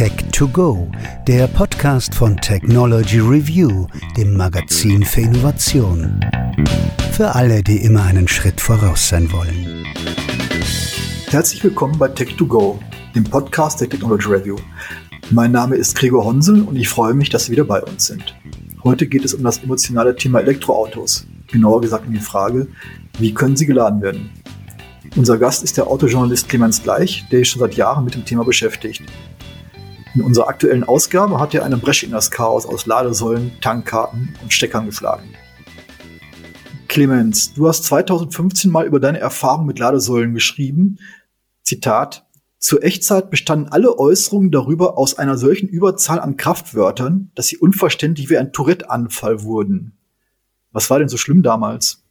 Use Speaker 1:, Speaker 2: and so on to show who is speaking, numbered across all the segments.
Speaker 1: Tech2Go, der Podcast von Technology Review, dem Magazin für Innovation. Für alle, die immer einen Schritt voraus sein wollen.
Speaker 2: Herzlich willkommen bei Tech2Go, dem Podcast der Technology Review. Mein Name ist Gregor Honsel und ich freue mich, dass Sie wieder bei uns sind. Heute geht es um das emotionale Thema Elektroautos. Genauer gesagt um die Frage, wie können sie geladen werden? Unser Gast ist der Autojournalist Clemens Gleich, der sich schon seit Jahren mit dem Thema beschäftigt. In unserer aktuellen Ausgabe hat er eine Bresche in das Chaos aus Ladesäulen, Tankkarten und Steckern geschlagen. Clemens, du hast 2015 mal über deine Erfahrung mit Ladesäulen geschrieben. Zitat. Zur Echtzeit bestanden alle Äußerungen darüber aus einer solchen Überzahl an Kraftwörtern, dass sie unverständlich wie ein Tourette-Anfall wurden. Was war denn so schlimm damals?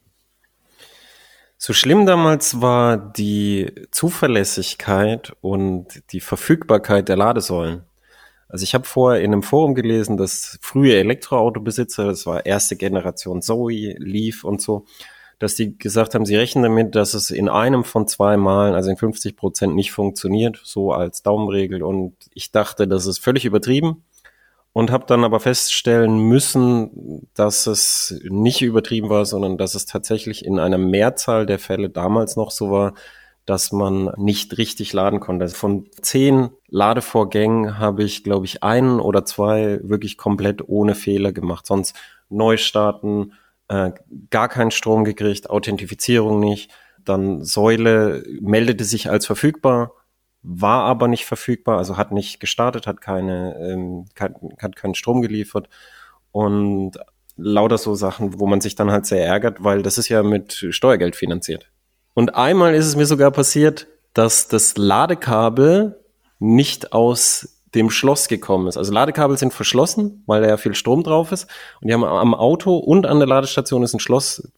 Speaker 3: So schlimm damals war die Zuverlässigkeit und die Verfügbarkeit der Ladesäulen. Also ich habe vorher in einem Forum gelesen, dass frühe Elektroautobesitzer, das war erste Generation Zoe, Leaf und so, dass die gesagt haben, sie rechnen damit, dass es in einem von zwei Malen, also in 50 Prozent nicht funktioniert, so als Daumenregel. Und ich dachte, das ist völlig übertrieben und habe dann aber feststellen müssen, dass es nicht übertrieben war, sondern dass es tatsächlich in einer Mehrzahl der Fälle damals noch so war, dass man nicht richtig laden konnte. Also von zehn Ladevorgängen habe ich, glaube ich, einen oder zwei wirklich komplett ohne Fehler gemacht. Sonst Neustarten, äh, gar keinen Strom gekriegt, Authentifizierung nicht. Dann Säule meldete sich als verfügbar war aber nicht verfügbar, also hat nicht gestartet, hat keine, ähm, kein, hat keinen Strom geliefert und lauter so Sachen, wo man sich dann halt sehr ärgert, weil das ist ja mit Steuergeld finanziert. Und einmal ist es mir sogar passiert, dass das Ladekabel nicht aus dem Schloss gekommen ist. Also Ladekabel sind verschlossen, weil da ja viel Strom drauf ist. Und die haben am Auto und an der Ladestation ist ein Schloss,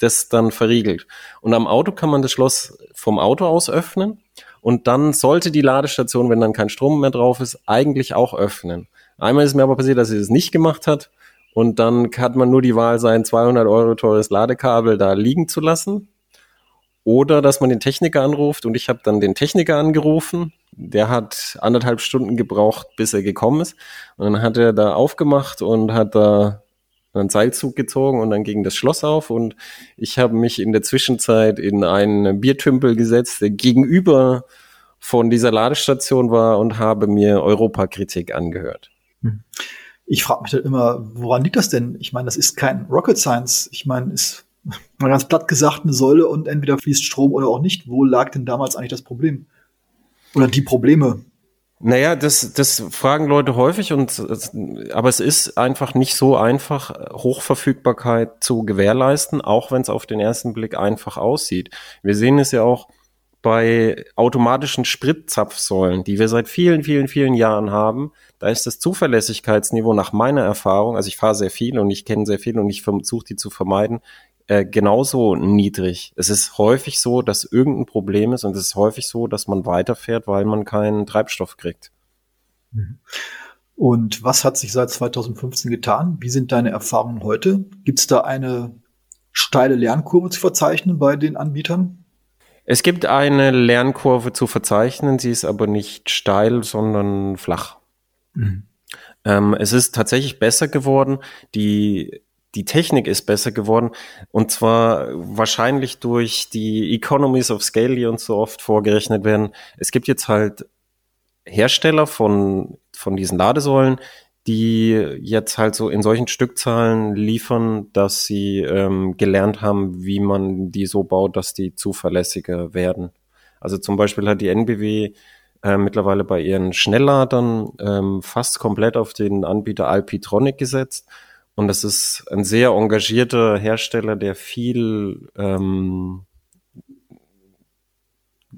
Speaker 3: das dann verriegelt. Und am Auto kann man das Schloss vom Auto aus öffnen und dann sollte die Ladestation, wenn dann kein Strom mehr drauf ist, eigentlich auch öffnen. Einmal ist mir aber passiert, dass sie das nicht gemacht hat. Und dann hat man nur die Wahl, sein 200 Euro teures Ladekabel da liegen zu lassen. Oder dass man den Techniker anruft. Und ich habe dann den Techniker angerufen. Der hat anderthalb Stunden gebraucht, bis er gekommen ist. Und dann hat er da aufgemacht und hat da einen Seilzug gezogen und dann ging das Schloss auf und ich habe mich in der Zwischenzeit in einen Biertümpel gesetzt, der gegenüber von dieser Ladestation war und habe mir Europakritik angehört. Hm.
Speaker 2: Ich frage mich dann immer, woran liegt das denn? Ich meine, das ist kein Rocket Science. Ich meine, ist mal ganz platt gesagt eine Säule und entweder fließt Strom oder auch nicht. Wo lag denn damals eigentlich das Problem? Oder die Probleme?
Speaker 3: Naja, das, das fragen Leute häufig und aber es ist einfach nicht so einfach, Hochverfügbarkeit zu gewährleisten, auch wenn es auf den ersten Blick einfach aussieht. Wir sehen es ja auch bei automatischen Spritzapfsäulen, die wir seit vielen, vielen, vielen Jahren haben. Da ist das Zuverlässigkeitsniveau nach meiner Erfahrung, also ich fahre sehr viel und ich kenne sehr viel und ich versuche die zu vermeiden, äh, genauso niedrig. Es ist häufig so, dass irgendein Problem ist und es ist häufig so, dass man weiterfährt, weil man keinen Treibstoff kriegt.
Speaker 2: Mhm. Und was hat sich seit 2015 getan? Wie sind deine Erfahrungen heute? Gibt es da eine steile Lernkurve zu verzeichnen bei den Anbietern?
Speaker 3: Es gibt eine Lernkurve zu verzeichnen, sie ist aber nicht steil, sondern flach. Mhm. Ähm, es ist tatsächlich besser geworden. Die die Technik ist besser geworden. Und zwar wahrscheinlich durch die Economies of Scale, die uns so oft vorgerechnet werden. Es gibt jetzt halt Hersteller von, von diesen Ladesäulen, die jetzt halt so in solchen Stückzahlen liefern, dass sie ähm, gelernt haben, wie man die so baut, dass die zuverlässiger werden. Also zum Beispiel hat die NBW äh, mittlerweile bei ihren Schnellladern ähm, fast komplett auf den Anbieter Alpitronic gesetzt und das ist ein sehr engagierter Hersteller, der viel ähm,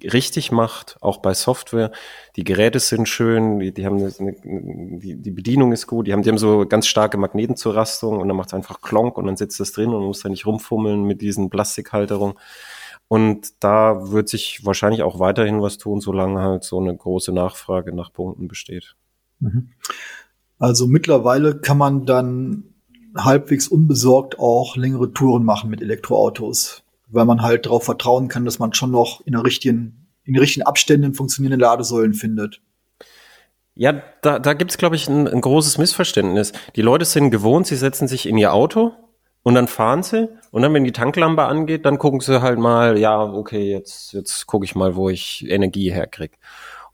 Speaker 3: richtig macht, auch bei Software. Die Geräte sind schön, die, die haben eine, die, die Bedienung ist gut, die haben, die haben so ganz starke Magneten zur Rastung und dann macht es einfach Klonk und dann sitzt das drin und muss da nicht rumfummeln mit diesen Plastikhalterungen. Und da wird sich wahrscheinlich auch weiterhin was tun, solange halt so eine große Nachfrage nach Punkten besteht.
Speaker 2: Mhm. Also mittlerweile kann man dann halbwegs unbesorgt auch längere Touren machen mit Elektroautos, weil man halt darauf vertrauen kann, dass man schon noch in der richtigen, in den richtigen Abständen funktionierende Ladesäulen findet.
Speaker 3: Ja, da, da gibt es, glaube ich, ein, ein großes Missverständnis. Die Leute sind gewohnt, sie setzen sich in ihr Auto und dann fahren sie und dann, wenn die Tanklampe angeht, dann gucken sie halt mal, ja, okay, jetzt, jetzt gucke ich mal, wo ich Energie herkriege.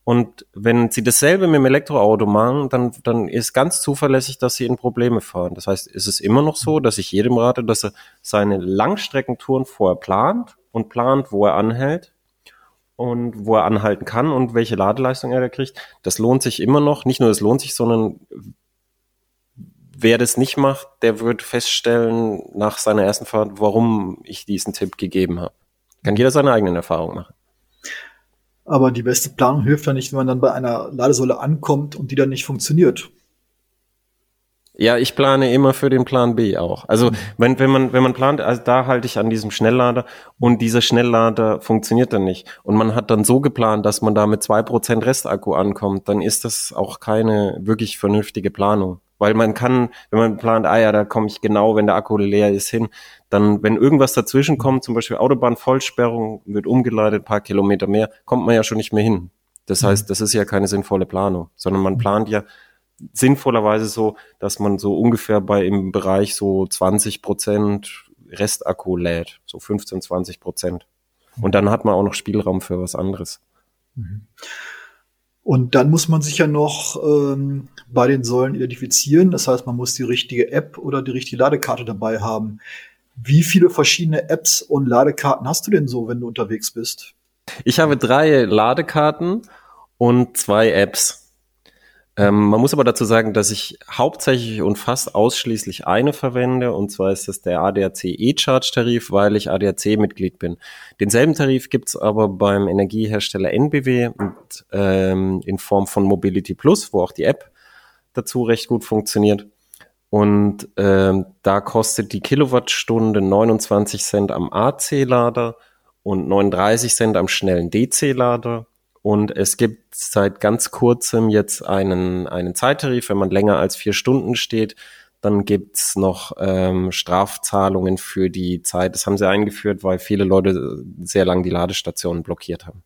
Speaker 3: Und wenn sie dasselbe mit dem Elektroauto machen, dann, dann ist ganz zuverlässig, dass sie in Probleme fahren. Das heißt, ist es immer noch so, dass ich jedem rate, dass er seine Langstreckentouren vorher plant und plant, wo er anhält und wo er anhalten kann und welche Ladeleistung er da kriegt. Das lohnt sich immer noch. Nicht nur das lohnt sich, sondern wer das nicht macht, der wird feststellen nach seiner ersten Fahrt, warum ich diesen Tipp gegeben habe. Kann jeder seine eigenen Erfahrungen machen.
Speaker 2: Aber die beste Planung hilft ja nicht, wenn man dann bei einer Ladesäule ankommt und die dann nicht funktioniert.
Speaker 3: Ja, ich plane immer für den Plan B auch. Also wenn, wenn man, wenn man plant, also da halte ich an diesem Schnelllader und dieser Schnelllader funktioniert dann nicht. Und man hat dann so geplant, dass man da mit zwei Prozent Restakku ankommt, dann ist das auch keine wirklich vernünftige Planung. Weil man kann, wenn man plant, ah ja, da komme ich genau, wenn der Akku leer ist, hin, dann, wenn irgendwas dazwischen kommt, zum Beispiel Autobahnvollsperrung, wird umgeleitet, paar Kilometer mehr, kommt man ja schon nicht mehr hin. Das mhm. heißt, das ist ja keine sinnvolle Planung, sondern man plant ja sinnvollerweise so, dass man so ungefähr bei im Bereich so 20 Prozent Restakku lädt, so 15, 20 Prozent. Und dann hat man auch noch Spielraum für was anderes. Mhm.
Speaker 2: Und dann muss man sich ja noch ähm, bei den Säulen identifizieren. Das heißt, man muss die richtige App oder die richtige Ladekarte dabei haben. Wie viele verschiedene Apps und Ladekarten hast du denn so, wenn du unterwegs bist?
Speaker 3: Ich habe drei Ladekarten und zwei Apps. Ähm, man muss aber dazu sagen, dass ich hauptsächlich und fast ausschließlich eine verwende, und zwar ist das der ADAC E-Charge-Tarif, weil ich ADAC-Mitglied bin. Denselben Tarif gibt's aber beim Energiehersteller NBW und, ähm, in Form von Mobility Plus, wo auch die App dazu recht gut funktioniert. Und ähm, da kostet die Kilowattstunde 29 Cent am AC-Lader und 39 Cent am schnellen DC-Lader und es gibt seit ganz kurzem jetzt einen, einen Zeittarif, wenn man länger als vier Stunden steht, dann gibt's noch ähm, Strafzahlungen für die Zeit. Das haben sie eingeführt, weil viele Leute sehr lang die Ladestationen blockiert haben.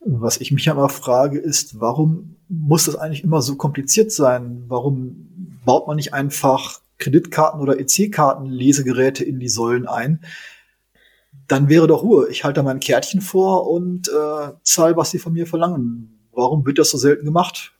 Speaker 2: Was ich mich immer frage, ist, warum muss das eigentlich immer so kompliziert sein? Warum baut man nicht einfach Kreditkarten oder EC-Karten-Lesegeräte in die Säulen ein? dann wäre doch Ruhe. Ich halte mein Kärtchen vor und äh, zahle, was sie von mir verlangen. Warum wird das so selten gemacht?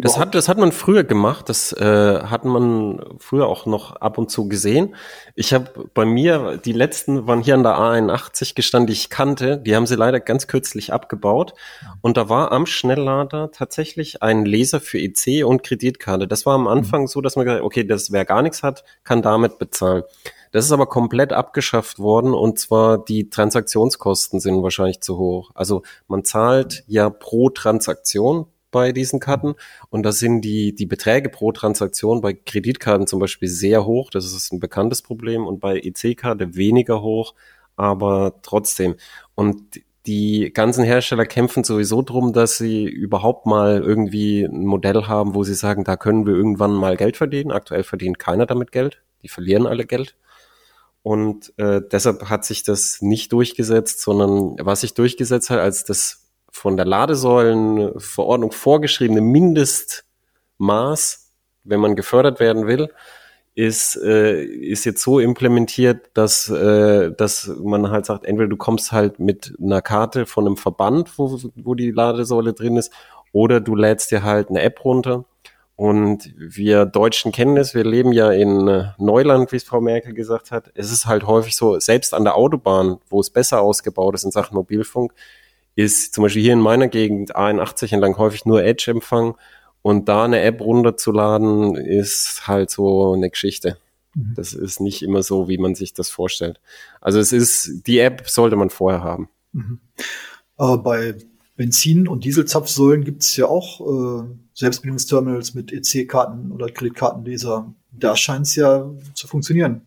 Speaker 3: Das hat, das hat man früher gemacht, das äh, hat man früher auch noch ab und zu gesehen. Ich habe bei mir, die letzten waren hier an der A81 gestanden, die ich kannte, die haben sie leider ganz kürzlich abgebaut. Und da war am Schnelllader tatsächlich ein Laser für EC und Kreditkarte. Das war am Anfang so, dass man gesagt okay, das wer gar nichts hat, kann damit bezahlen. Das ist aber komplett abgeschafft worden und zwar die Transaktionskosten sind wahrscheinlich zu hoch. Also man zahlt ja pro Transaktion bei diesen Karten und da sind die, die Beträge pro Transaktion bei Kreditkarten zum Beispiel sehr hoch. Das ist ein bekanntes Problem und bei EC-Karte weniger hoch, aber trotzdem. Und die ganzen Hersteller kämpfen sowieso drum, dass sie überhaupt mal irgendwie ein Modell haben, wo sie sagen, da können wir irgendwann mal Geld verdienen. Aktuell verdient keiner damit Geld. Die verlieren alle Geld. Und äh, deshalb hat sich das nicht durchgesetzt, sondern was sich durchgesetzt hat, als das von der Ladesäulenverordnung vorgeschriebene Mindestmaß, wenn man gefördert werden will, ist, äh, ist jetzt so implementiert, dass, äh, dass man halt sagt, entweder du kommst halt mit einer Karte von einem Verband, wo, wo die Ladesäule drin ist, oder du lädst dir halt eine App runter und wir Deutschen kennen es, wir leben ja in Neuland, wie es Frau Merkel gesagt hat. Es ist halt häufig so, selbst an der Autobahn, wo es besser ausgebaut ist in Sachen Mobilfunk, ist zum Beispiel hier in meiner Gegend A81 entlang häufig nur Edge-Empfang und da eine App runterzuladen ist halt so eine Geschichte. Mhm. Das ist nicht immer so, wie man sich das vorstellt. Also es ist, die App sollte man vorher haben. Mhm.
Speaker 2: Aber bei Benzin- und Dieselzapfsäulen gibt es ja auch äh Selbstbedienungsterminals mit EC-Karten oder Kreditkartenleser. Da scheint es ja zu funktionieren.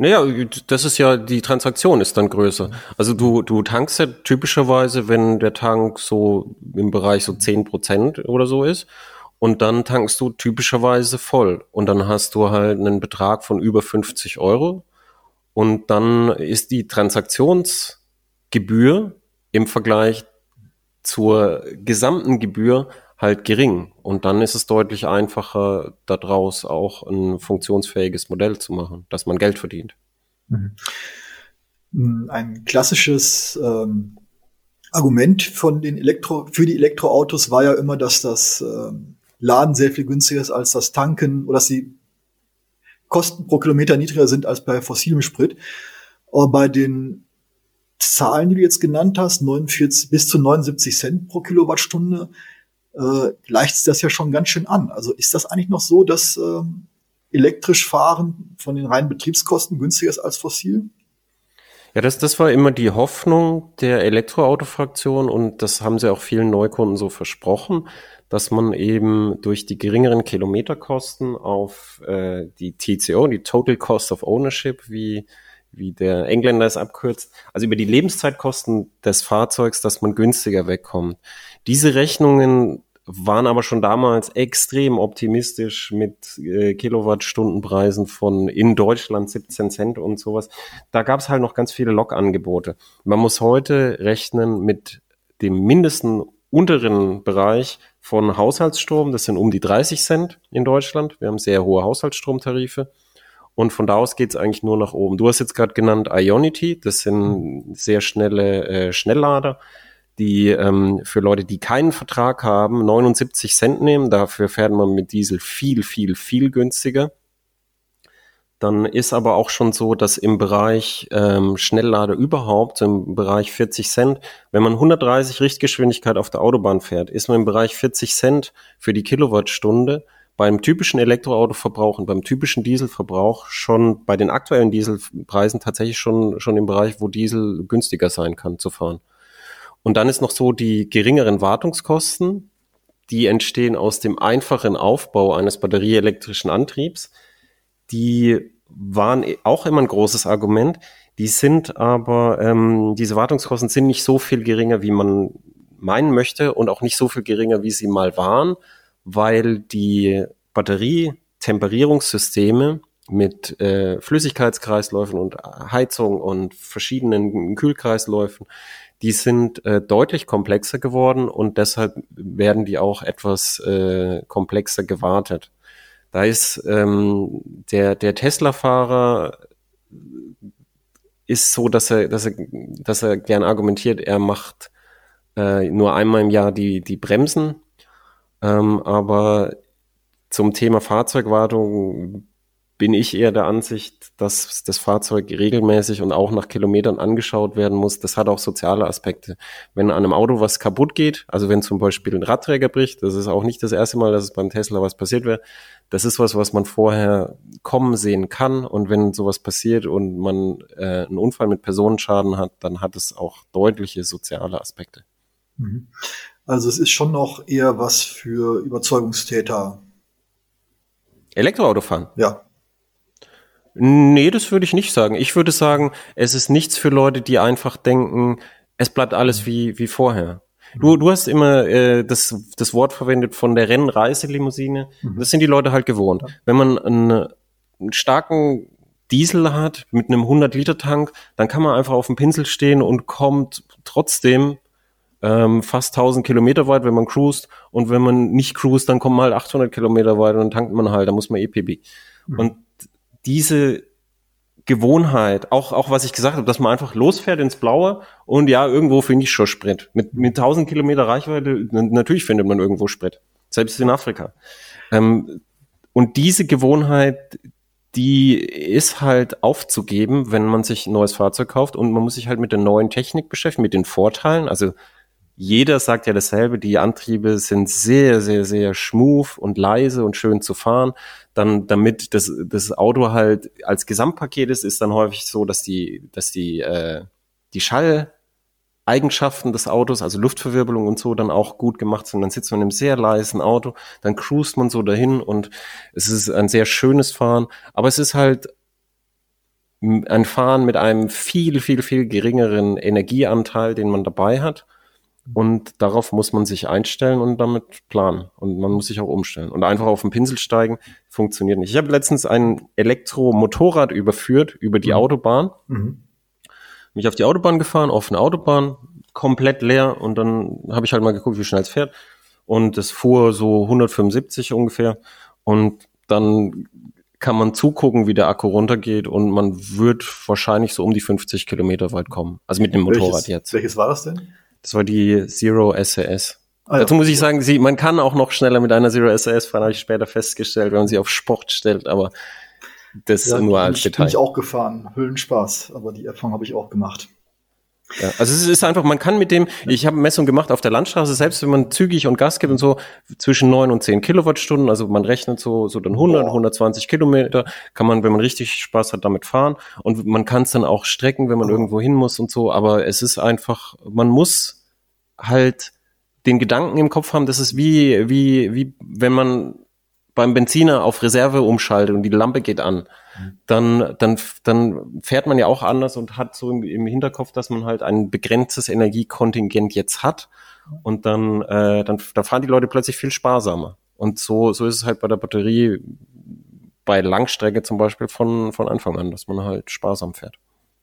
Speaker 3: Naja, das ist ja, die Transaktion ist dann größer. Also du, du tankst ja typischerweise, wenn der Tank so im Bereich so zehn Prozent oder so ist. Und dann tankst du typischerweise voll. Und dann hast du halt einen Betrag von über 50 Euro. Und dann ist die Transaktionsgebühr im Vergleich zur gesamten Gebühr halt gering. Und dann ist es deutlich einfacher, daraus auch ein funktionsfähiges Modell zu machen, dass man Geld verdient. Mhm.
Speaker 2: Ein klassisches ähm, Argument von den Elektro für die Elektroautos war ja immer, dass das ähm, Laden sehr viel günstiger ist als das Tanken oder dass die Kosten pro Kilometer niedriger sind als bei fossilem Sprit. Aber bei den Zahlen, die du jetzt genannt hast, 49 bis zu 79 Cent pro Kilowattstunde, äh, gleicht das ja schon ganz schön an. Also ist das eigentlich noch so, dass äh, elektrisch fahren von den reinen Betriebskosten günstiger ist als fossil?
Speaker 3: Ja, das, das war immer die Hoffnung der Elektroautofraktion und das haben sie auch vielen Neukunden so versprochen, dass man eben durch die geringeren Kilometerkosten auf äh, die TCO, die Total Cost of Ownership, wie wie der Engländer es abkürzt, also über die Lebenszeitkosten des Fahrzeugs, dass man günstiger wegkommt. Diese Rechnungen waren aber schon damals extrem optimistisch mit äh, Kilowattstundenpreisen von in Deutschland 17 Cent und sowas. Da gab es halt noch ganz viele Log-Angebote. Man muss heute rechnen mit dem mindesten unteren Bereich von Haushaltsstrom. Das sind um die 30 Cent in Deutschland. Wir haben sehr hohe Haushaltsstromtarife. Und von da aus geht's eigentlich nur nach oben. Du hast jetzt gerade genannt Ionity, das sind sehr schnelle äh, Schnelllader, die ähm, für Leute, die keinen Vertrag haben, 79 Cent nehmen. Dafür fährt man mit Diesel viel, viel, viel günstiger. Dann ist aber auch schon so, dass im Bereich ähm, Schnelllader überhaupt, im Bereich 40 Cent, wenn man 130 Richtgeschwindigkeit auf der Autobahn fährt, ist man im Bereich 40 Cent für die Kilowattstunde beim typischen Elektroautoverbrauch und beim typischen Dieselverbrauch schon bei den aktuellen Dieselpreisen tatsächlich schon, schon im Bereich, wo Diesel günstiger sein kann zu fahren. Und dann ist noch so die geringeren Wartungskosten, die entstehen aus dem einfachen Aufbau eines batterieelektrischen Antriebs. Die waren auch immer ein großes Argument. Die sind aber, ähm, diese Wartungskosten sind nicht so viel geringer, wie man meinen möchte und auch nicht so viel geringer, wie sie mal waren weil die Batterietemperierungssysteme mit äh, Flüssigkeitskreisläufen und Heizung und verschiedenen Kühlkreisläufen, die sind äh, deutlich komplexer geworden und deshalb werden die auch etwas äh, komplexer gewartet. Da ist ähm, der, der Tesla-Fahrer ist so, dass er, dass er, dass er gern argumentiert, er macht äh, nur einmal im Jahr die, die Bremsen ähm, aber zum Thema Fahrzeugwartung bin ich eher der Ansicht, dass das Fahrzeug regelmäßig und auch nach Kilometern angeschaut werden muss. Das hat auch soziale Aspekte. Wenn an einem Auto was kaputt geht, also wenn zum Beispiel ein Radträger bricht, das ist auch nicht das erste Mal, dass es beim Tesla was passiert wäre. Das ist was, was man vorher kommen sehen kann. Und wenn sowas passiert und man äh, einen Unfall mit Personenschaden hat, dann hat es auch deutliche soziale Aspekte.
Speaker 2: Mhm. Also es ist schon noch eher was für Überzeugungstäter.
Speaker 3: Elektroautofahren?
Speaker 2: Ja.
Speaker 3: Nee, das würde ich nicht sagen. Ich würde sagen, es ist nichts für Leute, die einfach denken, es bleibt alles wie, wie vorher. Du, du hast immer äh, das, das Wort verwendet von der Rennreiselimousine. Mhm. Das sind die Leute halt gewohnt. Wenn man einen, einen starken Diesel hat mit einem 100-Liter-Tank, dann kann man einfach auf dem Pinsel stehen und kommt trotzdem ähm, fast 1000 Kilometer weit, wenn man cruist. Und wenn man nicht cruist, dann kommt man halt 800 Kilometer weit und dann tankt man halt, da muss man EPB. Mhm. Und diese Gewohnheit, auch, auch was ich gesagt habe, dass man einfach losfährt ins Blaue und ja, irgendwo finde ich schon Sprit. Mit, mit 1000 Kilometer Reichweite, natürlich findet man irgendwo Sprit. Selbst in Afrika. Ähm, und diese Gewohnheit, die ist halt aufzugeben, wenn man sich ein neues Fahrzeug kauft und man muss sich halt mit der neuen Technik beschäftigen, mit den Vorteilen. Also jeder sagt ja dasselbe, die Antriebe sind sehr, sehr, sehr smooth und leise und schön zu fahren. Dann, damit das, das Auto halt als Gesamtpaket ist, ist dann häufig so, dass die, dass die, äh, die Schalleigenschaften des Autos, also Luftverwirbelung und so, dann auch gut gemacht sind. Dann sitzt man in einem sehr leisen Auto, dann cruist man so dahin und es ist ein sehr schönes Fahren. Aber es ist halt ein Fahren mit einem viel, viel, viel geringeren Energieanteil, den man dabei hat. Und darauf muss man sich einstellen und damit planen. Und man muss sich auch umstellen. Und einfach auf den Pinsel steigen funktioniert nicht. Ich habe letztens ein Elektromotorrad überführt über die mhm. Autobahn. Mhm. Mich auf die Autobahn gefahren, offene Autobahn, komplett leer und dann habe ich halt mal geguckt, wie schnell es fährt und es fuhr so 175 ungefähr und dann kann man zugucken, wie der Akku runtergeht und man wird wahrscheinlich so um die 50 Kilometer weit kommen. Also mit dem Motorrad
Speaker 2: welches,
Speaker 3: jetzt.
Speaker 2: Welches war das denn?
Speaker 3: Das war die Zero SAS.
Speaker 2: Ah, ja.
Speaker 3: Dazu muss ich sagen, sie, man kann auch noch schneller mit einer Zero SAS fahren, habe ich später festgestellt, wenn man sie auf Sport stellt, aber das
Speaker 2: Ja,
Speaker 3: nur
Speaker 2: bin
Speaker 3: als
Speaker 2: ich,
Speaker 3: Detail.
Speaker 2: Bin ich auch gefahren. Höllenspaß. Aber die Erfahrung habe ich auch gemacht.
Speaker 3: Ja, also es ist einfach, man kann mit dem, ich habe Messung gemacht auf der Landstraße, selbst wenn man zügig und Gas gibt und so, zwischen 9 und 10 Kilowattstunden, also man rechnet so, so dann 100,
Speaker 2: Boah.
Speaker 3: 120 Kilometer, kann man, wenn man richtig Spaß hat, damit fahren und man kann es dann auch strecken, wenn man
Speaker 2: Oh.
Speaker 3: irgendwo hin muss und so, aber es ist einfach, man muss halt den Gedanken im Kopf haben, das ist wie, wie, wie, wenn man beim Benziner auf Reserve umschaltet und die Lampe geht an, dann, dann, dann fährt man ja auch anders und hat so im, Hinterkopf, dass man halt ein begrenztes Energiekontingent jetzt hat und dann, äh, dann, da fahren die Leute plötzlich viel sparsamer. Und so, so ist es halt bei der Batterie bei Langstrecke zum Beispiel von, von Anfang an, dass man halt sparsam fährt.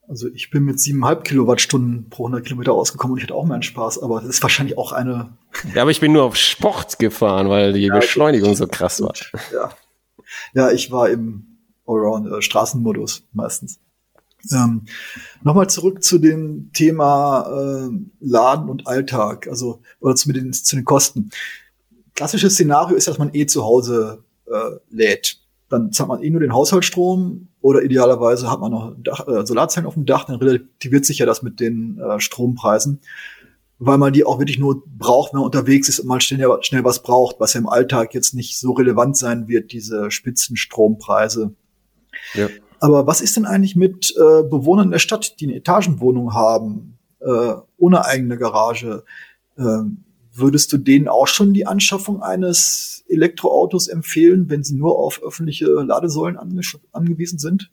Speaker 2: Also ich bin mit 7,5 Kilowattstunden pro 100 Kilometer ausgekommen und ich hatte auch meinen Spaß, aber das ist wahrscheinlich auch eine
Speaker 3: Ja, aber ich bin nur auf Sport gefahren, weil die
Speaker 2: Ja,
Speaker 3: Beschleunigung so krass war.
Speaker 2: Ja, ja ich war im Allround äh, Straßenmodus meistens. Ähm, Nochmal zurück zu dem Thema äh, Laden und Alltag, also oder zu den, zu den Kosten. Klassisches Szenario ist, dass man eh zu Hause äh, lädt. Dann zahlt man eh nur den Haushaltsstrom oder idealerweise hat man noch Dach, äh, Solarzellen auf dem Dach, dann relativiert sich ja das mit den äh, Strompreisen, weil man die auch wirklich nur braucht, wenn man unterwegs ist und mal schnell, schnell was braucht, was ja im Alltag jetzt nicht so relevant sein wird, diese Spitzenstrompreise.
Speaker 3: Ja.
Speaker 2: Aber was ist denn eigentlich mit äh, Bewohnern der Stadt, die eine Etagenwohnung haben, äh, ohne eigene Garage? Ähm, würdest du denen auch schon die Anschaffung eines Elektroautos empfehlen, wenn sie nur auf öffentliche Ladesäulen ange angewiesen sind?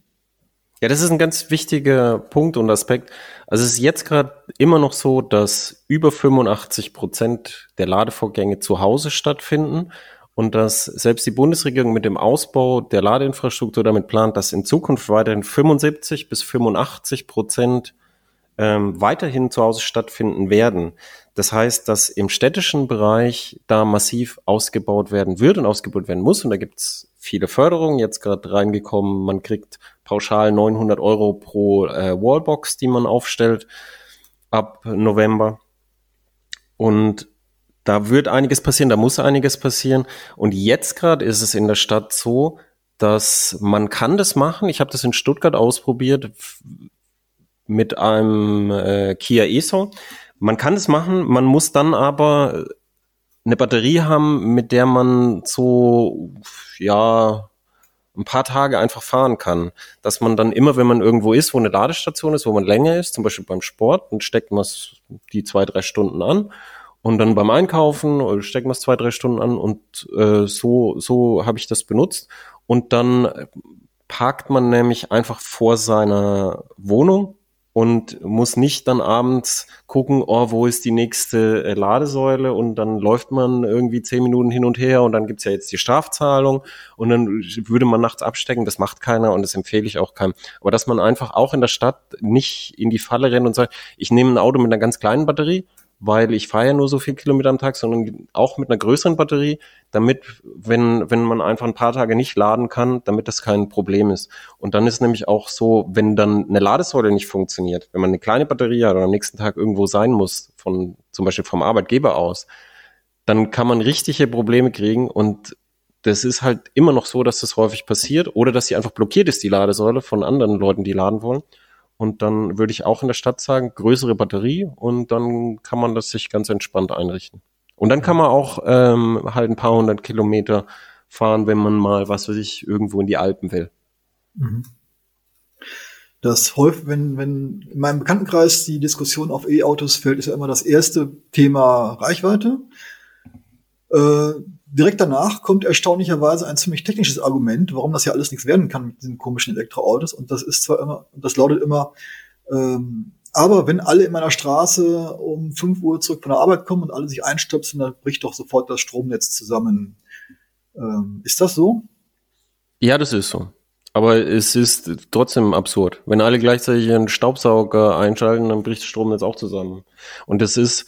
Speaker 3: Ja, das ist ein ganz wichtiger Punkt und Aspekt. Also es ist jetzt gerade immer noch so, dass über 85 Prozent der Ladevorgänge zu Hause stattfinden und dass selbst die Bundesregierung mit dem Ausbau der Ladeinfrastruktur damit plant, dass in Zukunft weiterhin 75 bis 85 Prozent ähm, weiterhin zu Hause stattfinden werden. Das heißt, dass im städtischen Bereich da massiv ausgebaut werden wird und ausgebaut werden muss. Und da gibt's viele Förderungen jetzt gerade reingekommen. Man kriegt pauschal 900 Euro pro äh, Wallbox, die man aufstellt ab November. Und da wird einiges passieren, da muss einiges passieren. Und jetzt gerade ist es in der Stadt so, dass man kann das machen. Ich habe das in Stuttgart ausprobiert mit einem äh, Kia ESO. Man kann das machen, man muss dann aber eine Batterie haben, mit der man so, ja, ein paar Tage einfach fahren kann. Dass man dann immer, wenn man irgendwo ist, wo eine Ladestation ist, wo man länger ist, zum Beispiel beim Sport, dann steckt man die zwei, drei Stunden an. Und dann beim Einkaufen steckt man es zwei, drei Stunden an und äh, so, so habe ich das benutzt. Und dann parkt man nämlich einfach vor seiner Wohnung und muss nicht dann abends gucken, oh, wo ist die nächste äh, Ladesäule und dann läuft man irgendwie zehn Minuten hin und her und dann gibt's ja jetzt die Strafzahlung und dann würde man nachts abstecken, das macht keiner und das empfehle ich auch keinem. Aber dass man einfach auch in der Stadt nicht in die Falle rennt und sagt, ich nehme ein Auto mit einer ganz kleinen Batterie, weil ich fahre ja nur so viel Kilometer am Tag, sondern auch mit einer größeren Batterie, damit, wenn, wenn man einfach ein paar Tage nicht laden kann, damit das kein Problem ist. Und dann ist nämlich auch so, wenn dann eine Ladesäule nicht funktioniert, wenn man eine kleine Batterie hat und am nächsten Tag irgendwo sein muss, von, zum Beispiel vom Arbeitgeber aus, dann kann man richtige Probleme kriegen und das ist halt immer noch so, dass das häufig passiert oder dass sie einfach blockiert ist, die Ladesäule von anderen Leuten, die laden wollen. Und dann würde ich auch in der Stadt sagen, größere Batterie und dann kann man das sich ganz entspannt einrichten. Und dann kann man auch ähm, halt ein paar hundert Kilometer fahren, wenn man mal, was weiß ich, irgendwo in die Alpen will.
Speaker 2: Mhm. Das häufig, wenn, wenn in meinem Bekanntenkreis die Diskussion auf E-Autos fällt, ist ja immer das erste Thema Reichweite. Äh, direkt danach kommt erstaunlicherweise ein ziemlich technisches Argument, warum das ja alles nichts werden kann mit diesen komischen Elektroautos. Und das ist zwar immer, das lautet immer, ähm, aber wenn alle in meiner Straße um 5 Uhr zurück von der Arbeit kommen und alle sich einstöpseln, dann bricht doch sofort das Stromnetz zusammen. Ähm, ist das so?
Speaker 3: Ja, das ist so. Aber es ist trotzdem absurd. Wenn alle gleichzeitig einen Staubsauger einschalten, dann bricht das Stromnetz auch zusammen. Und es ist,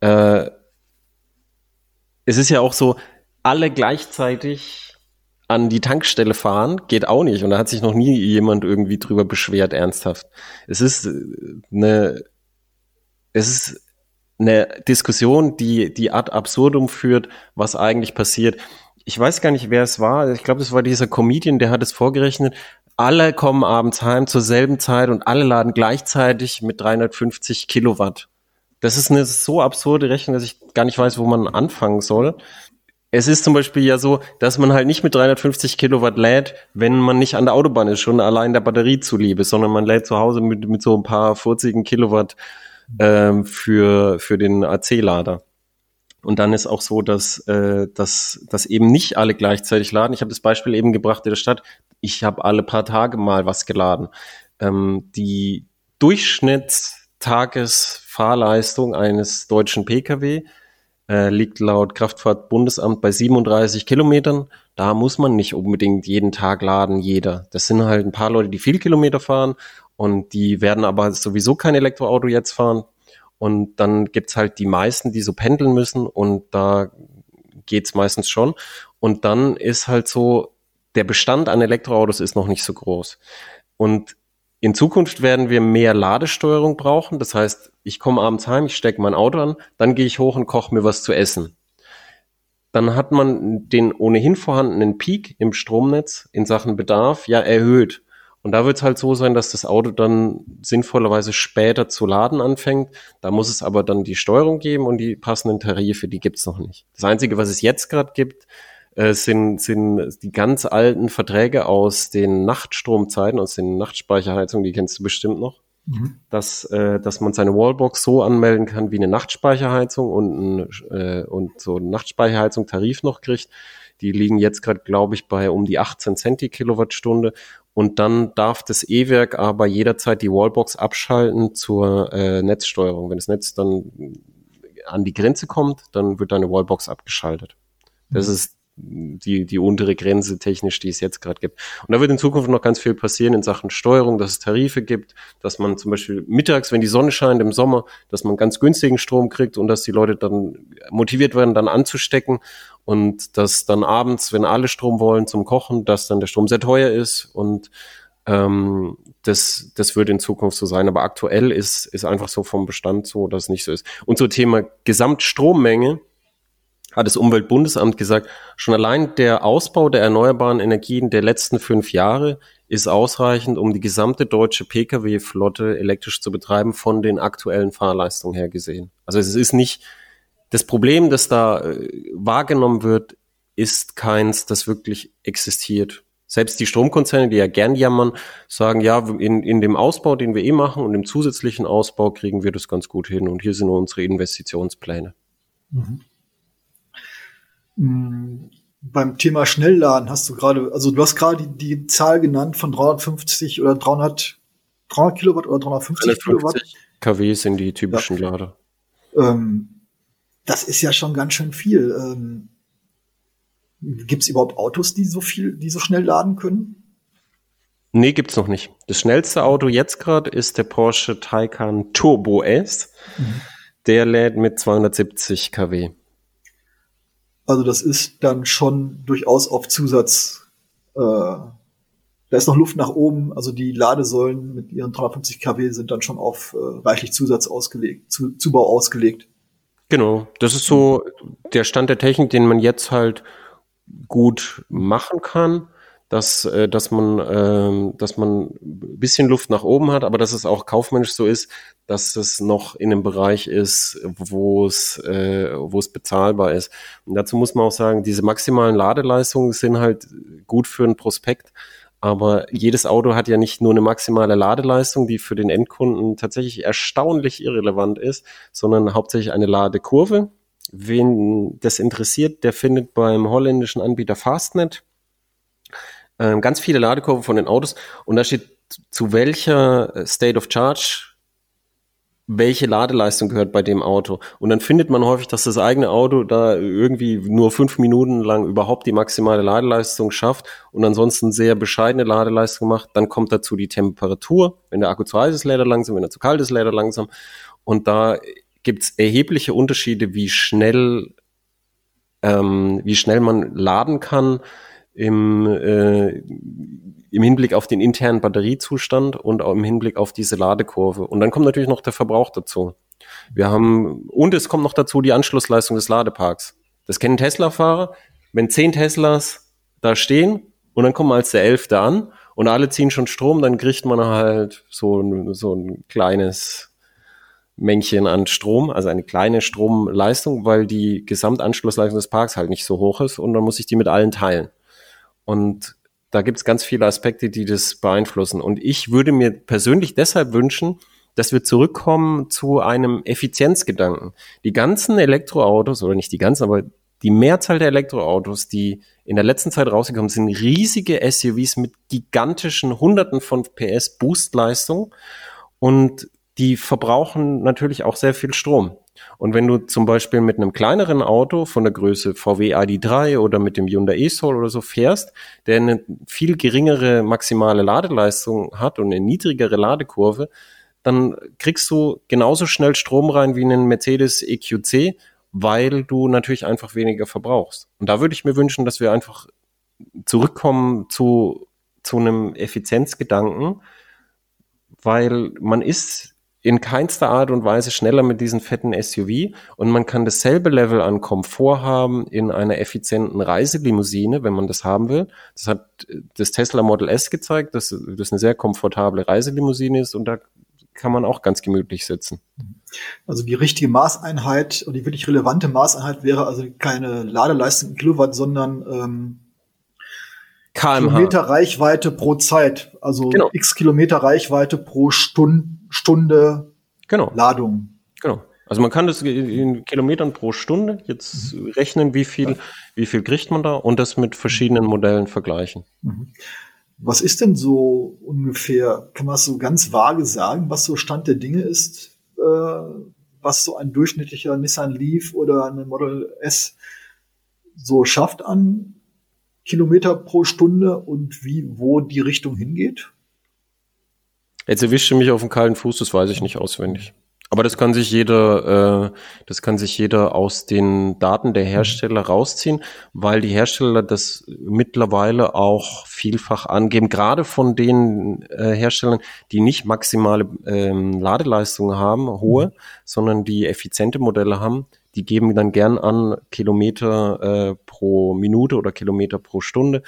Speaker 3: äh, es ist ja auch so, alle gleichzeitig an die Tankstelle fahren, geht auch nicht. Und da hat sich noch nie jemand irgendwie drüber beschwert, ernsthaft. Es ist eine, es ist eine Diskussion, die, die ad absurdum führt, was eigentlich passiert ich weiß gar nicht, wer es war. Ich glaube, das war dieser Comedian, der hat es vorgerechnet. Alle kommen abends heim zur selben Zeit und alle laden gleichzeitig mit 350 Kilowatt. Das ist eine so absurde Rechnung, dass ich gar nicht weiß, wo man anfangen soll. Es ist zum Beispiel ja so, dass man halt nicht mit 350 Kilowatt lädt, wenn man nicht an der Autobahn ist, schon allein der Batterie zuliebe, sondern man lädt zu Hause mit, mit so ein paar 40 Kilowatt ähm, für, für den AC-Lader. Und dann ist auch so, dass, äh, dass, dass eben nicht alle gleichzeitig laden. Ich habe das Beispiel eben gebracht in der Stadt. Ich habe alle paar Tage mal was geladen. Ähm, die Durchschnittstagesfahrleistung eines deutschen Pkw äh, liegt laut Kraftfahrtbundesamt bei 37 Kilometern. Da muss man nicht unbedingt jeden Tag laden, jeder. Das sind halt ein paar Leute, die viel Kilometer fahren und die werden aber sowieso kein Elektroauto jetzt fahren. Und dann gibt's halt die meisten, die so pendeln müssen und da geht's meistens schon. Und dann ist halt so, der Bestand an Elektroautos ist noch nicht so groß. Und in Zukunft werden wir mehr Ladesteuerung brauchen. Das heißt, ich komme abends heim, ich stecke mein Auto an, dann gehe ich hoch und koche mir was zu essen. Dann hat man den ohnehin vorhandenen Peak im Stromnetz in Sachen Bedarf ja erhöht. Und da wird es halt so sein, dass das Auto dann sinnvollerweise später zu laden anfängt. Da muss es aber dann die Steuerung geben und die passenden Tarife, die gibt's noch nicht. Das Einzige, was es jetzt gerade gibt, äh, sind, sind die ganz alten Verträge aus den Nachtstromzeiten, aus den Nachtspeicherheizungen, die kennst du bestimmt noch. Mhm. Dass, äh, dass man seine Wallbox so anmelden kann wie eine Nachtspeicherheizung und, ein, äh, und so eine Nachtspeicherheizung Tarif noch kriegt. Die liegen jetzt gerade, glaube ich, bei um die 18 Cent die Kilowattstunde und dann darf das E-Werk aber jederzeit die Wallbox abschalten zur äh, Netzsteuerung. Wenn das Netz dann an die Grenze kommt, dann wird deine Wallbox abgeschaltet. Das mhm. ist die, die untere Grenze technisch, die es jetzt gerade gibt. Und da wird in Zukunft noch ganz viel passieren in Sachen Steuerung, dass es Tarife gibt, dass man zum Beispiel mittags, wenn die Sonne scheint im Sommer, dass man ganz günstigen Strom kriegt und dass die Leute dann motiviert werden, dann anzustecken und dass dann abends, wenn alle Strom wollen zum Kochen, dass dann der Strom sehr teuer ist und ähm, das, das wird in Zukunft so sein. Aber aktuell ist, ist einfach so vom Bestand so, dass es nicht so ist. Und so Thema Gesamtstrommenge, hat das Umweltbundesamt gesagt, schon allein der Ausbau der erneuerbaren Energien der letzten fünf Jahre ist ausreichend, um die gesamte deutsche Pkw-Flotte elektrisch zu betreiben, von den aktuellen Fahrleistungen her gesehen. Also es ist nicht, das Problem, das da äh, wahrgenommen wird, ist keins, das wirklich existiert. Selbst die Stromkonzerne, die ja gern jammern, sagen, ja, in, in dem Ausbau, den wir eh machen und im zusätzlichen Ausbau kriegen wir das ganz gut hin und hier sind unsere Investitionspläne. Mhm.
Speaker 2: Mm, beim Thema Schnellladen hast du gerade, also du hast gerade die, die Zahl genannt von 350 oder 300, 300 Kilowatt oder 350 Kilowatt.
Speaker 3: kW sind die typischen ja. Lader.
Speaker 2: Ähm, das ist ja schon ganz schön viel. Ähm, Gibt es überhaupt Autos, die so viel, die so schnell laden können?
Speaker 3: Nee, gibt's noch nicht. Das schnellste Auto jetzt gerade ist der Porsche Taycan Turbo S. Mhm. Der lädt mit 270 kW.
Speaker 2: Also das ist dann schon durchaus auf Zusatz. Äh, da ist noch Luft nach oben. Also die Ladesäulen mit ihren 350 kW sind dann schon auf äh, reichlich Zusatz ausgelegt, zu, Zubau ausgelegt.
Speaker 3: Genau, das ist so der Stand der Technik, den man jetzt halt gut machen kann dass, äh, dass man, äh, dass man ein bisschen Luft nach oben hat, aber dass es auch kaufmännisch so ist, dass es noch in einem Bereich ist, wo es, äh, wo es bezahlbar ist. Und dazu muss man auch sagen, diese maximalen Ladeleistungen sind halt gut für ein Prospekt. Aber jedes Auto hat ja nicht nur eine maximale Ladeleistung, die für den Endkunden tatsächlich erstaunlich irrelevant ist, sondern hauptsächlich eine Ladekurve. Wen das interessiert, der findet beim holländischen Anbieter Fastnet ähm, ganz viele Ladekurven von den Autos und da steht, zu welcher äh, State of Charge welche Ladeleistung gehört bei dem Auto. Und dann findet man häufig, dass das eigene Auto da irgendwie nur fünf Minuten lang überhaupt die maximale Ladeleistung schafft und ansonsten sehr bescheidene Ladeleistung macht. Dann kommt dazu die Temperatur. Wenn der Akku zu heiß ist, lädt er langsam, wenn er zu kalt ist, lädt er langsam. Und da gibt es erhebliche Unterschiede, wie schnell, ähm, wie schnell man laden kann im, äh, im Hinblick auf den internen Batteriezustand und auch im Hinblick auf diese Ladekurve. Und dann kommt natürlich noch der Verbrauch dazu. Wir haben, und es kommt noch dazu die Anschlussleistung des Ladeparks. Das kennen Tesla-Fahrer. Wenn zehn Teslas da stehen und dann kommen als der elfte an und alle ziehen schon Strom, dann kriegt man halt so, so ein kleines Mängchen an Strom, also eine kleine Stromleistung, weil die Gesamtanschlussleistung des Parks halt nicht so hoch ist und dann muss ich die mit allen teilen. Und da gibt es ganz viele Aspekte, die das beeinflussen. Und ich würde mir persönlich deshalb wünschen, dass wir zurückkommen zu einem Effizienzgedanken. Die ganzen Elektroautos, oder nicht die ganzen, aber die Mehrzahl der Elektroautos, die in der letzten Zeit rausgekommen sind, riesige SUVs mit gigantischen Hunderten von PS Boostleistung und die verbrauchen natürlich auch sehr viel Strom. Und wenn du zum Beispiel mit einem kleineren Auto von der Größe VW ID3 oder mit dem Hyundai e-Soul oder so fährst, der eine viel geringere maximale Ladeleistung hat und eine niedrigere Ladekurve, dann kriegst du genauso schnell Strom rein wie in einen Mercedes EQC, weil du natürlich einfach weniger verbrauchst. Und da würde ich mir wünschen, dass wir einfach zurückkommen zu, zu einem Effizienzgedanken, weil man ist in keinster Art und Weise schneller mit diesen fetten SUV und man kann dasselbe Level an Komfort haben in einer effizienten Reiselimousine, wenn man das haben will. Das hat das Tesla Model S gezeigt, dass das eine sehr komfortable Reiselimousine ist und da kann man auch ganz gemütlich sitzen.
Speaker 2: Also die richtige Maßeinheit und die wirklich relevante Maßeinheit wäre also keine Ladeleistung in Kilowatt, sondern ähm, kmh. Kilometer Reichweite pro Zeit. Also genau. x Kilometer Reichweite pro Stunde Stunde
Speaker 3: genau.
Speaker 2: Ladung.
Speaker 3: Genau. Also man kann das in Kilometern pro Stunde jetzt mhm. rechnen, wie viel, wie viel kriegt man da und das mit verschiedenen Modellen vergleichen. Mhm.
Speaker 2: Was ist denn so ungefähr, kann man das so ganz vage sagen, was so Stand der Dinge ist, äh, was so ein durchschnittlicher Nissan Leaf oder ein Model S so schafft an Kilometer pro Stunde und wie, wo die Richtung hingeht?
Speaker 3: Jetzt erwischte mich auf dem kalten Fuß, das weiß ich nicht auswendig. Aber das kann sich jeder, äh, das kann sich jeder aus den Daten der Hersteller rausziehen, weil die Hersteller das mittlerweile auch vielfach angeben, gerade von den äh, Herstellern, die nicht maximale ähm, Ladeleistungen haben, hohe, sondern die effiziente Modelle haben, die geben dann gern an Kilometer äh, pro Minute oder Kilometer pro Stunde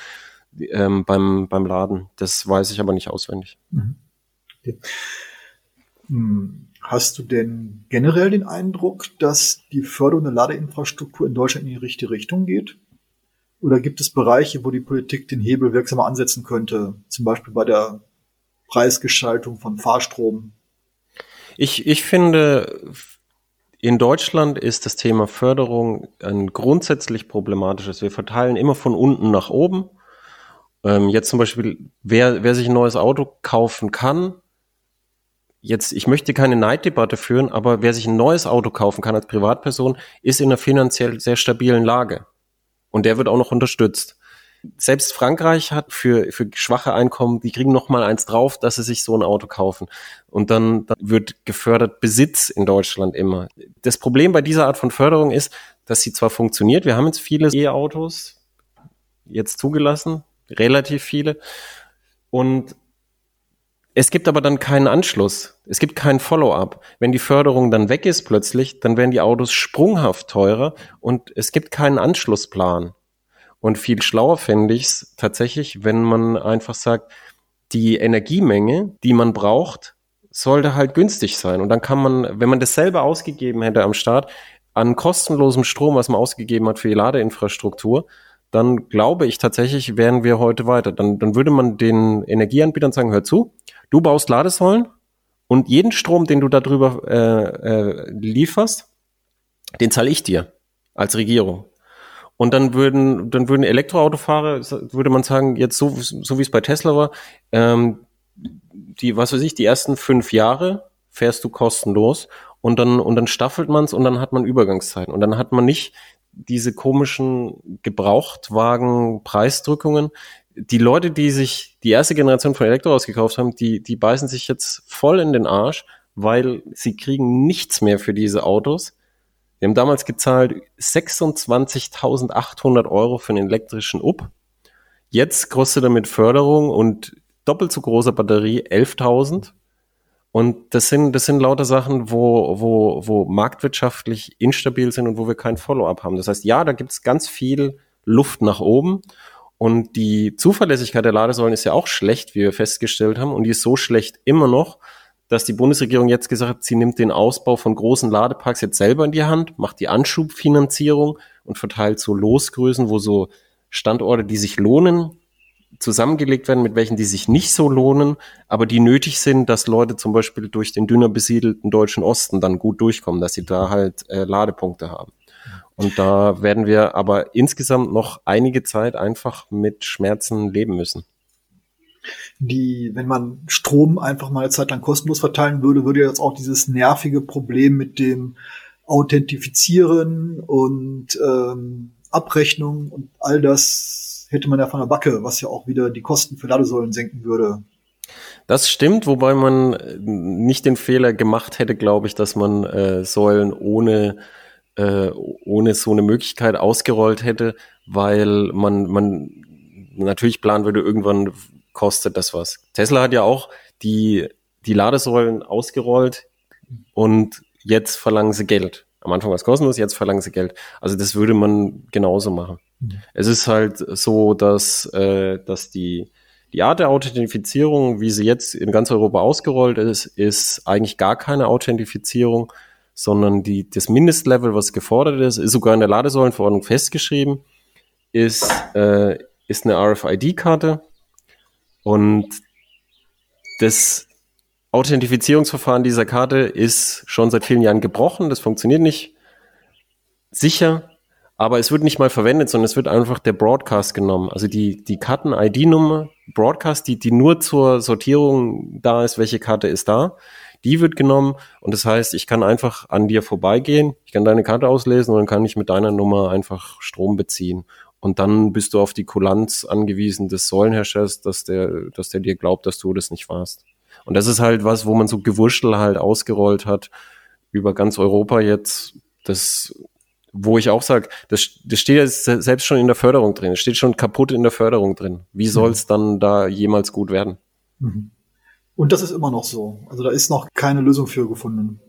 Speaker 3: ähm, beim, beim Laden. Das weiß ich aber nicht auswendig. Mhm.
Speaker 2: Hm, hast du denn generell den Eindruck, dass die Förderung der Ladeinfrastruktur in Deutschland in die richtige Richtung geht? Oder gibt es Bereiche, wo die Politik den Hebel wirksamer ansetzen könnte? Zum Beispiel bei der Preisgestaltung von Fahrstrom?
Speaker 3: Ich, ich finde, in Deutschland ist das Thema Förderung ein grundsätzlich problematisches. Wir verteilen immer von unten nach oben. Ähm, jetzt zum Beispiel, wer, wer sich ein neues Auto kaufen kann, jetzt, ich möchte keine Neiddebatte führen, aber wer sich ein neues Auto kaufen kann als Privatperson, ist in einer finanziell sehr stabilen Lage. Und der wird auch noch unterstützt. Selbst Frankreich hat für, für schwache Einkommen, die kriegen noch mal eins drauf, dass sie sich so ein Auto kaufen. Und dann, dann wird gefördert Besitz in Deutschland immer. Das Problem bei dieser Art von Förderung ist, dass sie zwar funktioniert, wir haben jetzt viele E-Autos jetzt zugelassen, relativ viele. Und es gibt aber dann keinen Anschluss. Es gibt keinen Follow-up. Wenn die Förderung dann weg ist plötzlich, dann werden die Autos sprunghaft teurer und es gibt keinen Anschlussplan. Und viel schlauer fände ich es tatsächlich, wenn man einfach sagt, die Energiemenge, die man braucht, sollte halt günstig sein. Und dann kann man, wenn man das selber ausgegeben hätte am Start, an kostenlosem Strom, was man ausgegeben hat für die Ladeinfrastruktur, dann glaube ich tatsächlich, wären wir heute weiter. Dann, dann würde man den Energieanbietern sagen, hör zu, du baust Ladesäulen und jeden Strom, den du darüber äh, äh, lieferst, den zahle ich dir als Regierung. Und dann würden, dann würden Elektroautofahrer, würde man sagen, jetzt so, so wie es bei Tesla war, ähm, die, was weiß ich, die ersten fünf Jahre fährst du kostenlos und dann, und dann staffelt man es und dann hat man Übergangszeiten. Und dann hat man nicht diese komischen Gebrauchtwagen-Preisdrückungen. Die Leute, die sich die erste Generation von Elektroautos gekauft haben, die, die beißen sich jetzt voll in den Arsch, weil sie kriegen nichts mehr für diese Autos. Wir haben damals gezahlt 26.800 Euro für einen elektrischen Up. Jetzt kostet er mit Förderung und doppelt so großer Batterie 11.000. Und das sind, das sind lauter Sachen, wo, wo, wo marktwirtschaftlich instabil sind und wo wir kein Follow-up haben. Das heißt, ja, da gibt es ganz viel Luft nach oben. Und die Zuverlässigkeit der Ladesäulen ist ja auch schlecht, wie wir festgestellt haben. Und die ist so schlecht immer noch, dass die Bundesregierung jetzt gesagt hat, sie nimmt den Ausbau von großen Ladeparks jetzt selber in die Hand, macht die Anschubfinanzierung und verteilt so Losgrößen, wo so Standorte, die sich lohnen, zusammengelegt werden, mit welchen die sich nicht so lohnen, aber die nötig sind, dass Leute zum Beispiel durch den dünner besiedelten deutschen Osten dann gut durchkommen, dass sie da halt äh, Ladepunkte haben. Und da werden wir aber insgesamt noch einige Zeit einfach mit Schmerzen leben müssen.
Speaker 2: Die, wenn man Strom einfach mal eine Zeit lang kostenlos verteilen würde, würde jetzt auch dieses nervige Problem mit dem Authentifizieren und ähm, Abrechnung und all das hätte man ja von der Backe, was ja auch wieder die Kosten für Ladesäulen senken würde.
Speaker 3: Das stimmt, wobei man nicht den Fehler gemacht hätte, glaube ich, dass man äh, Säulen ohne, äh, ohne so eine Möglichkeit ausgerollt hätte, weil man, man natürlich planen würde, irgendwann kostet das was. Tesla hat ja auch die, die Ladesäulen ausgerollt und jetzt verlangen sie Geld. Am Anfang war es kostenlos, jetzt verlangen sie Geld. Also das würde man genauso machen. Mhm. Es ist halt so, dass, äh, dass die, die Art der Authentifizierung, wie sie jetzt in ganz Europa ausgerollt ist, ist eigentlich gar keine Authentifizierung, sondern die, das Mindestlevel, was gefordert ist, ist sogar in der Ladesäulenverordnung festgeschrieben, ist, äh, ist eine RFID-Karte und das Authentifizierungsverfahren dieser Karte ist schon seit vielen Jahren gebrochen, das funktioniert nicht sicher aber es wird nicht mal verwendet, sondern es wird einfach der Broadcast genommen. Also die, die Karten-ID-Nummer, Broadcast, die, die nur zur Sortierung da ist, welche Karte ist da, die wird genommen und das heißt, ich kann einfach an dir vorbeigehen, ich kann deine Karte auslesen und dann kann ich mit deiner Nummer einfach Strom beziehen. Und dann bist du auf die Kulanz angewiesen des Säulenherstellers, dass der, dass der dir glaubt, dass du das nicht warst. Und das ist halt was, wo man so Gewurschtel halt ausgerollt hat über ganz Europa jetzt. Das wo ich auch sage, das, das steht ja selbst schon in der Förderung drin, es steht schon kaputt in der Förderung drin. Wie soll es mhm. dann da jemals gut werden?
Speaker 2: Mhm. Und das ist immer noch so. Also da ist noch keine Lösung für gefunden.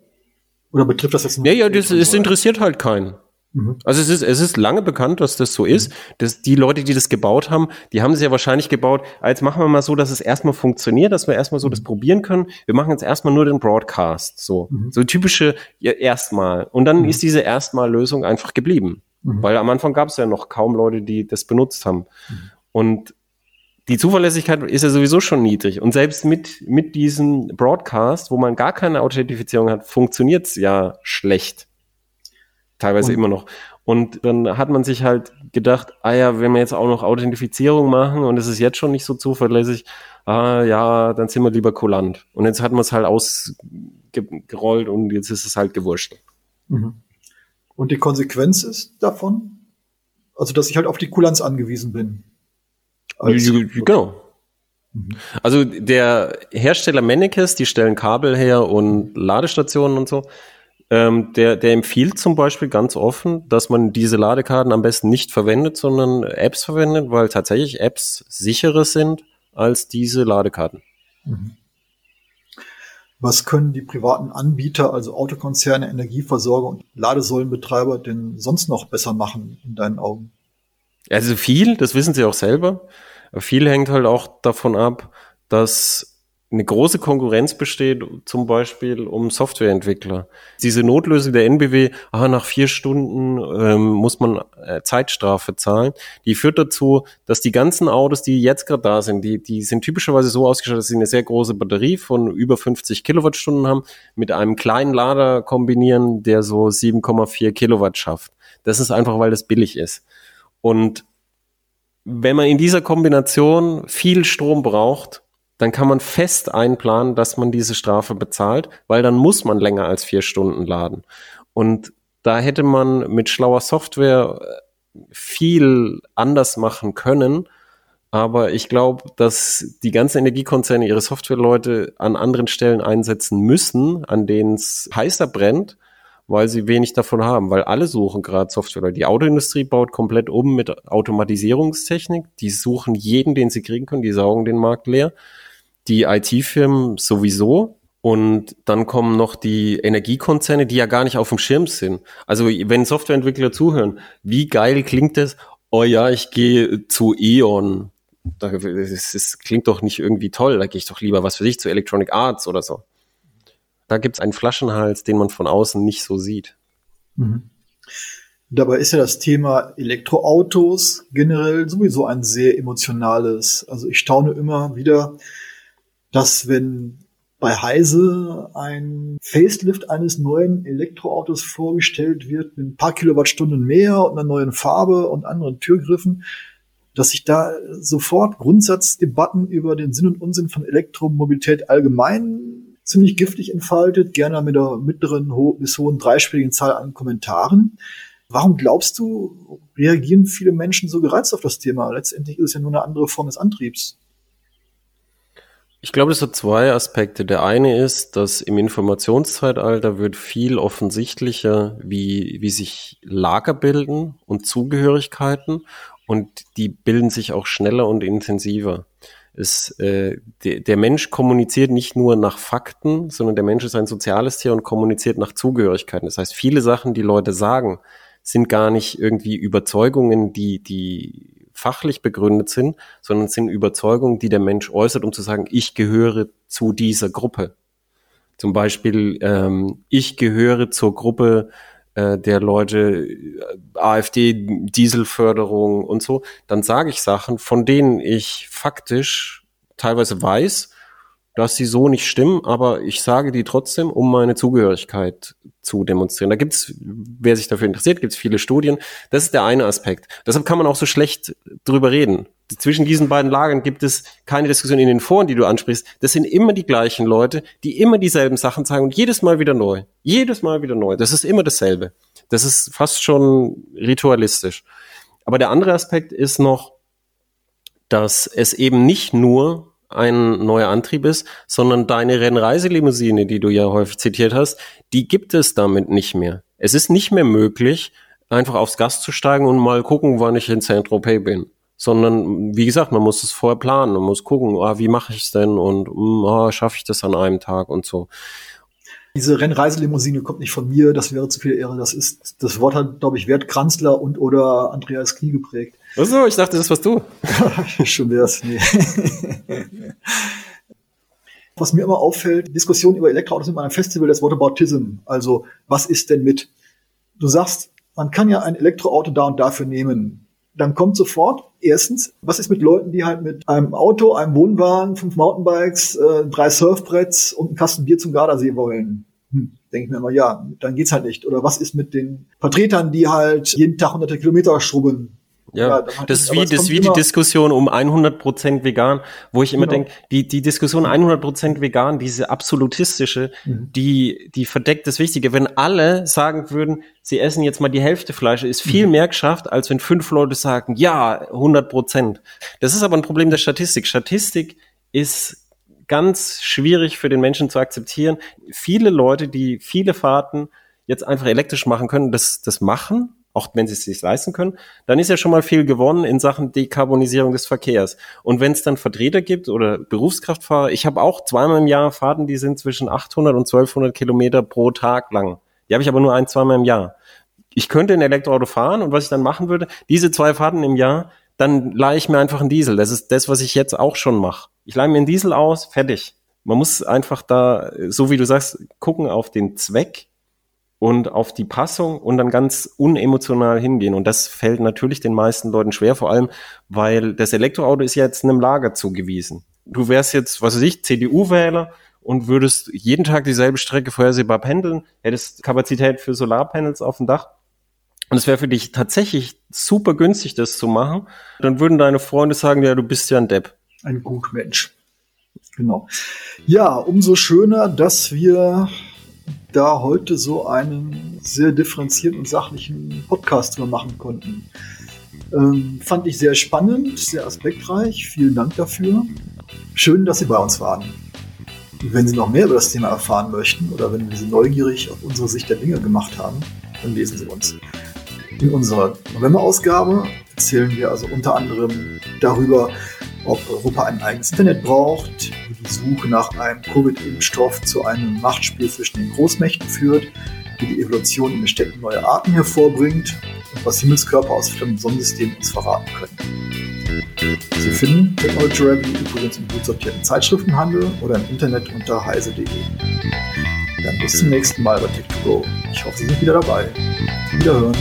Speaker 2: Oder betrifft das jetzt
Speaker 3: nur? Ja, ja, das, es interessiert halt keinen. Mhm. Also es ist, es ist lange bekannt, dass das so ist. Mhm. Dass die Leute, die das gebaut haben, die haben es ja wahrscheinlich gebaut, ah, jetzt machen wir mal so, dass es erstmal funktioniert, dass wir erstmal so das mhm. probieren können. Wir machen jetzt erstmal nur den Broadcast. So, mhm. so typische ja, erstmal. Und dann ist diese Erstmal-Lösung einfach geblieben. Weil am Anfang gab es ja noch kaum Leute, die das benutzt haben. Und die Zuverlässigkeit ist ja sowieso schon niedrig. Und selbst mit, mit diesem Broadcast, wo man gar keine Authentifizierung hat, funktioniert es ja schlecht teilweise und, immer noch. Und dann hat man sich halt gedacht, ah ja, wenn wir jetzt auch noch Authentifizierung machen und es ist jetzt schon nicht so zuverlässig, ah ja, dann sind wir lieber kulant. Und jetzt hat man es halt ausgerollt und jetzt ist es halt gewurscht. Mhm.
Speaker 2: Und die Konsequenz ist davon, also dass ich halt auf die Kulanz angewiesen bin.
Speaker 3: genau. Mhm. Also der Hersteller Mennekes, die stellen Kabel her und Ladestationen und so. Ähm, der, der empfiehlt zum Beispiel ganz offen, dass man diese Ladekarten am besten nicht verwendet, sondern Apps verwendet, weil tatsächlich Apps sicherer sind als diese Ladekarten. Mhm.
Speaker 2: Was können die privaten Anbieter, also Autokonzerne, Energieversorger und Ladesäulenbetreiber denn sonst noch besser machen in deinen Augen?
Speaker 3: Also viel, das wissen sie auch selber. Viel hängt halt auch davon ab, dass eine große Konkurrenz besteht, zum Beispiel um Softwareentwickler. Diese Notlösung der NBW, ah, nach vier Stunden ähm, muss man äh, Zeitstrafe zahlen, die führt dazu, dass die ganzen Autos, die jetzt gerade da sind, die, die sind typischerweise so ausgestattet, dass sie eine sehr große Batterie von über 50 Kilowattstunden haben, mit einem kleinen Lader kombinieren, der so 7,4 Kilowatt schafft. Das ist einfach, weil das billig ist. Und wenn man in dieser Kombination viel Strom braucht, dann kann man fest einplanen, dass man diese Strafe bezahlt, weil dann muss man länger als vier Stunden laden. Und da hätte man mit schlauer Software äh, viel anders machen können. Aber ich glaube, dass die ganzen Energiekonzerne ihre Softwareleute an anderen Stellen einsetzen müssen, an denen es heißer brennt, weil sie wenig davon haben, weil alle suchen gerade Software. Die Autoindustrie baut komplett um mit Automatisierungstechnik. Die suchen jeden, den sie kriegen können, die saugen den Markt leer die IT-Firmen sowieso. Und dann kommen noch die Energiekonzerne, die ja gar nicht auf dem Schirm sind. Also wenn Softwareentwickler zuhören, wie geil klingt das? Oh ja, ich gehe zu E.ON. Das, das klingt doch nicht irgendwie toll. Da gehe ich doch lieber, was für sich, zu Electronic Arts oder so. Da gibt es einen Flaschenhals, den man von außen nicht so sieht.
Speaker 2: Mhm. Dabei ist ja das Thema Elektroautos generell sowieso ein sehr emotionales. Also ich staune immer wieder, dass wenn bei Heise ein Facelift eines neuen Elektroautos vorgestellt wird mit ein paar Kilowattstunden mehr und einer neuen Farbe und anderen Türgriffen, dass sich da sofort Grundsatzdebatten über den Sinn und Unsinn von Elektromobilität allgemein ziemlich giftig entfaltet, gerne mit der mittleren bis hohen dreistelligen Zahl an Kommentaren. Warum glaubst du, reagieren viele Menschen so gereizt auf das Thema? Letztendlich ist es ja nur eine andere Form des Antriebs.
Speaker 3: Ich glaube, es hat zwei Aspekte. Der eine ist, dass im Informationszeitalter wird viel offensichtlicher, wie, wie sich Lager bilden und Zugehörigkeiten und die bilden sich auch schneller und intensiver. Es, äh, de, der Mensch kommuniziert nicht nur nach Fakten, sondern der Mensch ist ein soziales Tier und kommuniziert nach Zugehörigkeiten. Das heißt, viele Sachen, die Leute sagen, sind gar nicht irgendwie Überzeugungen, die, die fachlich begründet sind, sondern sind Überzeugungen, die der Mensch äußert, um zu sagen, ich gehöre zu dieser Gruppe. Zum Beispiel, ähm, ich gehöre zur Gruppe äh, der Leute äh, AfD, Dieselförderung und so. Dann sage ich Sachen, von denen ich faktisch teilweise weiß, dass sie so nicht stimmen, aber ich sage die trotzdem, um meine Zugehörigkeit zu demonstrieren. Da gibt's, wer sich dafür interessiert, gibt's viele Studien. Das ist der eine Aspekt. Deshalb kann man auch so schlecht drüber reden. Zwischen diesen beiden Lagern gibt es keine Diskussion in den Foren, die du ansprichst. Das sind immer die gleichen Leute, die immer dieselben Sachen sagen und jedes Mal wieder neu. Jedes Mal wieder neu. Das ist immer dasselbe. Das ist fast schon ritualistisch. Aber der andere Aspekt ist noch, dass es eben nicht nur ein neuer Antrieb ist, sondern deine Rennreiselimousine, die du ja häufig zitiert hast, die gibt es damit nicht mehr. Es ist nicht mehr möglich, einfach aufs Gas zu steigen und mal gucken, wann ich in Saint-Tropez bin. Sondern, wie gesagt, man muss es vorher planen, man muss gucken, ah, wie mache ich es denn und hm, ah, schaffe ich das an einem Tag und so.
Speaker 2: Diese Rennreiselimousine kommt nicht von mir, das wäre zu viel Ehre. Das ist, das Wort hat, glaube ich, Wert Kranzler und oder Andreas Knie geprägt.
Speaker 3: Achso, ich dachte, das was du.
Speaker 2: Schon wär's, nee. was mir immer auffällt, Diskussionen über Elektroautos sind einem Festival des Whataboutism. Also, was ist denn mit? Du sagst, man kann ja ein Elektroauto da und dafür nehmen. Dann kommt sofort, erstens, was ist mit Leuten, die halt mit einem Auto, einem Wohnwagen, fünf Mountainbikes, äh, drei Surfbretts und einen Kasten Bier zum Gardasee wollen? Hm, denke ich mir immer, ja, dann geht's halt nicht. Oder was ist mit den Vertretern, die halt jeden Tag hunderte Kilometer schrubben?
Speaker 3: Ja, ja das ist wie, das wie die Diskussion um 100% vegan, wo ich immer genau. denke, die, die Diskussion 100% vegan, diese absolutistische, mhm. die, die verdeckt das Wichtige. Wenn alle sagen würden, sie essen jetzt mal die Hälfte Fleisch, ist viel mhm. mehr geschafft, als wenn fünf Leute sagen, ja, 100%. Das ist aber ein Problem der Statistik. Statistik ist ganz schwierig für den Menschen zu akzeptieren. Viele Leute, die viele Fahrten jetzt einfach elektrisch machen können, das, das machen, auch wenn sie es sich leisten können, dann ist ja schon mal viel gewonnen in Sachen Dekarbonisierung des Verkehrs. Und wenn es dann Vertreter gibt oder Berufskraftfahrer, ich habe auch zweimal im Jahr Fahrten, die sind zwischen 800 und 1200 Kilometer pro Tag lang. Die habe ich aber nur ein, zweimal im Jahr. Ich könnte ein Elektroauto fahren und was ich dann machen würde, diese zwei Fahrten im Jahr, dann leihe ich mir einfach einen Diesel. Das ist das, was ich jetzt auch schon mache. Ich leihe mir einen Diesel aus, fertig. Man muss einfach da, so wie du sagst, gucken auf den Zweck und auf die Passung und dann ganz unemotional hingehen. Und das fällt natürlich den meisten Leuten schwer, vor allem, weil das Elektroauto ist ja jetzt einem Lager zugewiesen. Du wärst jetzt, was weiß ich, CDU-Wähler und würdest jeden Tag dieselbe Strecke vorhersehbar pendeln, hättest Kapazität für Solarpanels auf dem Dach. Und es wäre für dich tatsächlich super günstig, das zu machen. Dann würden deine Freunde sagen, ja, du bist ja ein Depp.
Speaker 2: Ein Gutmensch. Genau. Ja, umso schöner, dass wir da heute so einen sehr differenzierten und sachlichen Podcast drüber machen konnten. Ähm, fand ich sehr spannend, sehr aspektreich. Vielen Dank dafür. Schön, dass Sie bei uns waren. Wenn Sie noch mehr über das Thema erfahren möchten oder wenn wir Sie neugierig auf unsere Sicht der Dinge gemacht haben, dann lesen Sie uns. In unserer November-Ausgabe erzählen wir also unter anderem darüber, ob Europa ein eigenes Internet braucht, wie die Suche nach einem Covid-Impfstoff zu einem Machtspiel zwischen den Großmächten führt, wie die Evolution in den Städten neue Arten hervorbringt und was Himmelskörper aus fremden Sonnensystemen uns verraten können. Sie finden Technology Review übrigens im gut sortierten Zeitschriftenhandel oder im Internet unter heise.de. Dann bis zum nächsten Mal bei Tech2Go. Ich hoffe, Sie sind wieder dabei. Wiederhören.